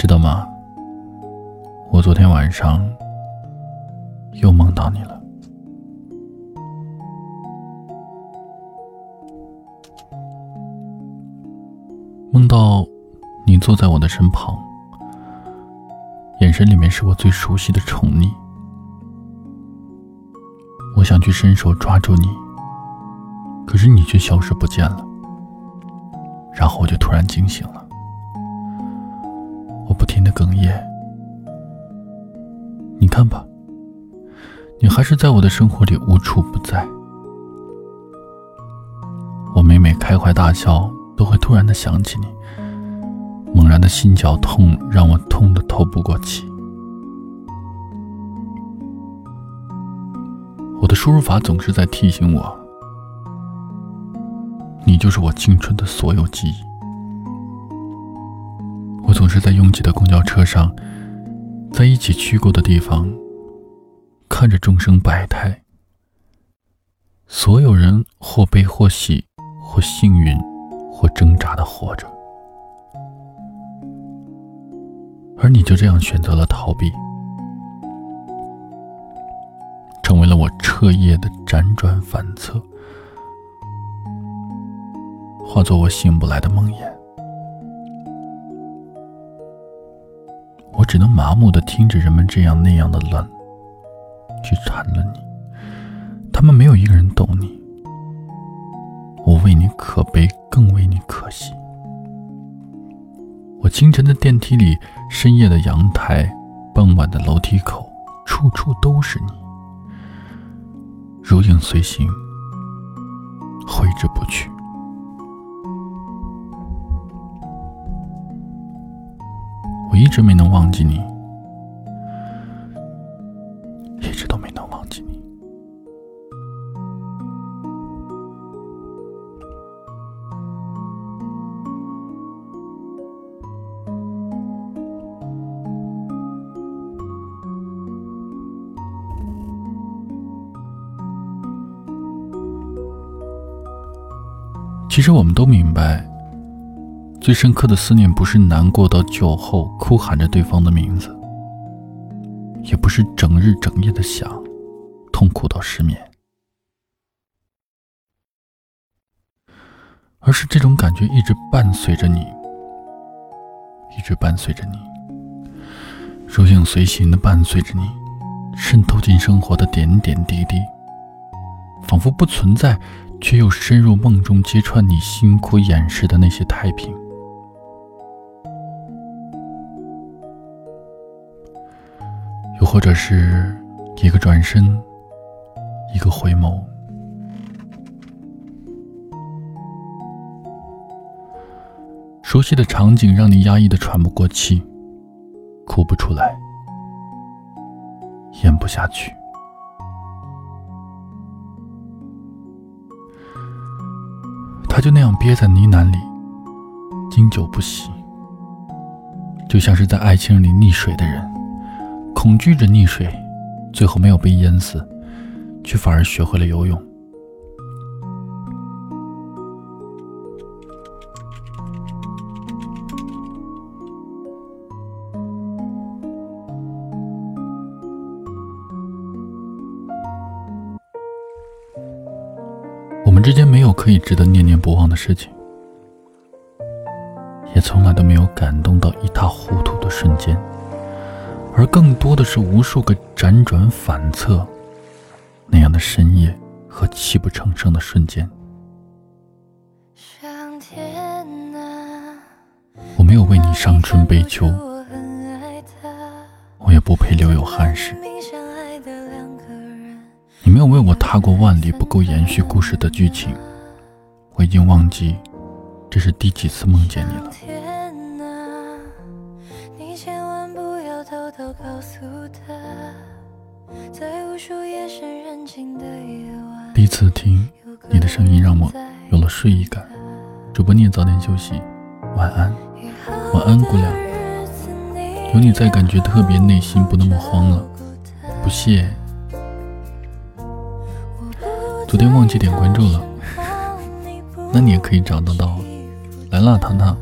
知道吗？我昨天晚上又梦到你了，梦到你坐在我的身旁，眼神里面是我最熟悉的宠溺。我想去伸手抓住你，可是你却消失不见了。然后我就突然惊醒了，我不停的哽咽。你看吧，你还是在我的生活里无处不在。我每每开怀大笑，都会突然的想起你。猛然的心绞痛让我痛得透不过气。我的输入法总是在提醒我，你就是我青春的所有记忆。是在拥挤的公交车上，在一起去过的地方，看着众生百态，所有人或悲或喜，或幸运，或挣扎的活着，而你就这样选择了逃避。成为了我彻夜的辗转反侧，化作我醒不来的梦魇。只能麻木的听着人们这样那样的乱，去谈论你。他们没有一个人懂你。我为你可悲，更为你可惜。我清晨的电梯里，深夜的阳台，傍晚的楼梯口，处处都是你。如影随形，挥之不去。一直没能忘记你一直都没能忘记你。其实我们都明白，最深刻的思念不是难过到酒后哭喊着对方的名字，也不是整日整夜的想，痛苦到失眠，而是这种感觉一直伴随着你，一直伴随着你，如影随形的伴随着你，渗透进生活的点点滴滴，仿佛不存在。却又深入梦中，揭穿你辛苦掩饰的那些太平。又或者是一个转身，一个回眸，熟悉的场景让你压抑的喘不过气，哭不出来，咽不下去。他就那样憋在呢喃里，经久不息，就像是在爱情里溺水的人，恐惧着溺水，最后没有被淹死，却反而学会了游泳。我们之间没有可以值得念念不忘的事情，也从来都没有感动到一塌糊涂的瞬间，而更多的是无数个辗转反侧那样的深夜和泣不成声的瞬间。我没有为你伤春悲秋，我也不配留有憾事。你没有为我踏过万里不够延续故事的剧情，我已经忘记这是第几次梦见你了。第一次听你的声音，让我有了睡意感。主播，你也早点休息，晚安，晚安，姑娘。有你在，感觉特别内心不那么慌了。不谢。昨天忘记点关注了，那你也可以找得到。来了，糖糖。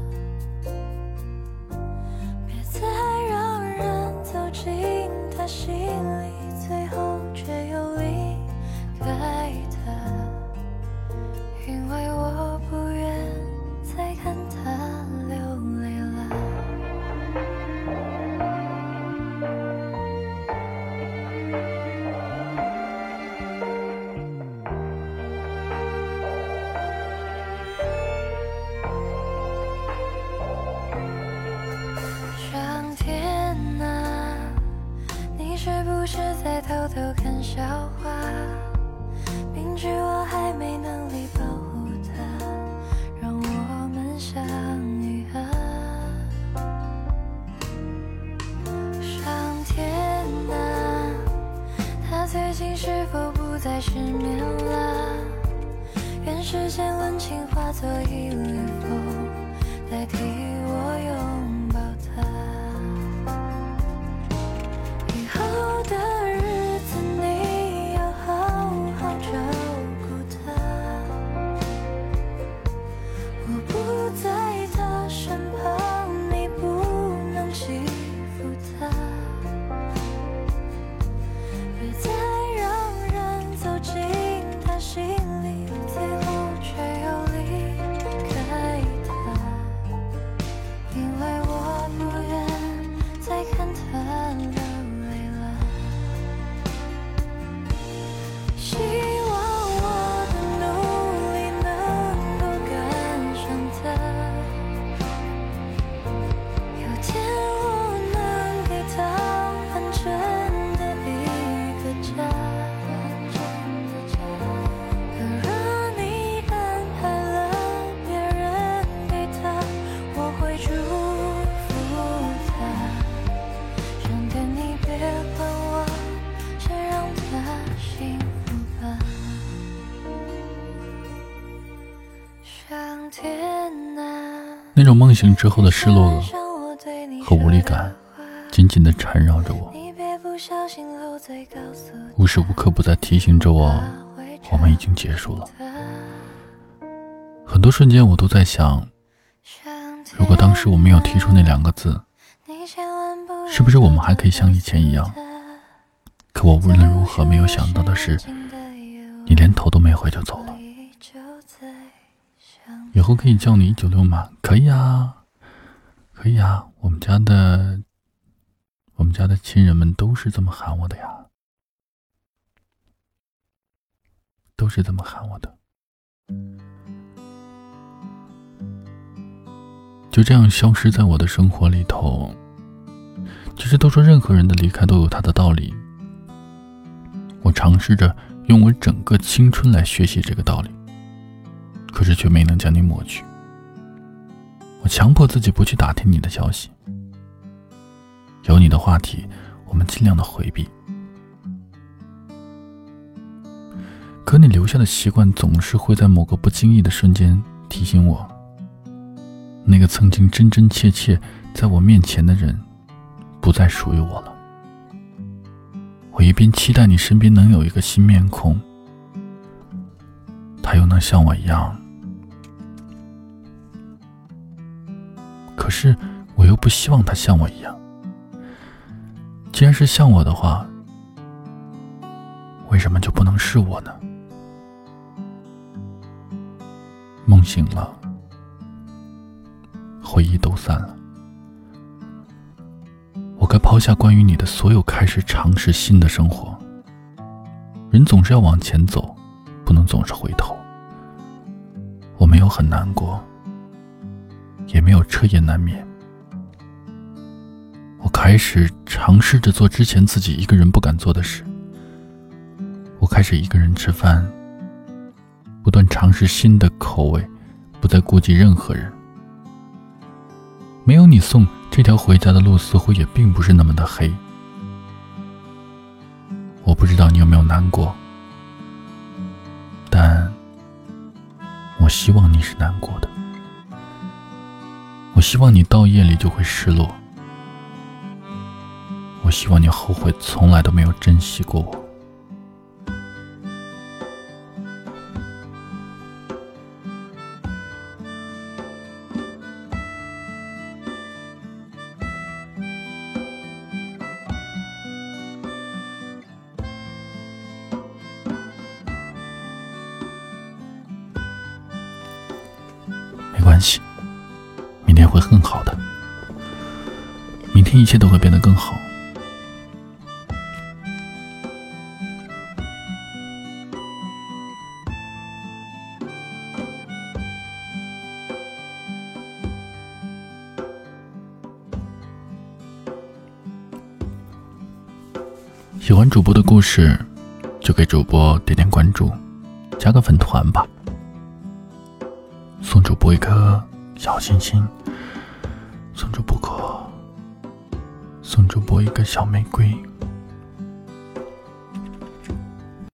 不再失眠了？愿世间温情化作一缕风，代替那种梦醒之后的失落和无力感紧紧地缠绕着我，无时无刻不在提醒着我，我们已经结束了。很多瞬间，我都在想，如果当时我没有提出那两个字，是不是我们还可以像以前一样？可我无论如何没有想到的是，你连头都没回就走了。以后可以叫你一九六吗？可以啊，可以啊。我们家的，我们家的亲人们都是这么喊我的呀，都是这么喊我的。就这样消失在我的生活里头。其实都说任何人的离开都有他的道理。我尝试着用我整个青春来学习这个道理，可是却没能将你抹去。我强迫自己不去打听你的消息，有你的话题，我们尽量的回避。可你留下的习惯总是会在某个不经意的瞬间提醒我，那个曾经真真切切在我面前的人，不再属于我了。我一边期待你身边能有一个新面孔，他又能像我一样，可是我又不希望他像我一样。既然是像我的话，为什么就不能是我呢？梦醒了，回忆都散了。我该抛下关于你的所有，开始尝试新的生活。人总是要往前走，不能总是回头。我没有很难过，也没有彻夜难眠。我开始尝试着做之前自己一个人不敢做的事。我开始一个人吃饭，不断尝试新的口味，不再顾及任何人。没有你送这条回家的路，似乎也并不是那么的黑。我不知道你有没有难过，但我希望你是难过的。我希望你到夜里就会失落。我希望你后悔从来都没有珍惜过我。没关系，会更好的。明天一切都会变得更好。喜欢主播的故事就给主播点点关注加个粉团吧。送主播一颗小心心。送主播，送主播一个小玫瑰。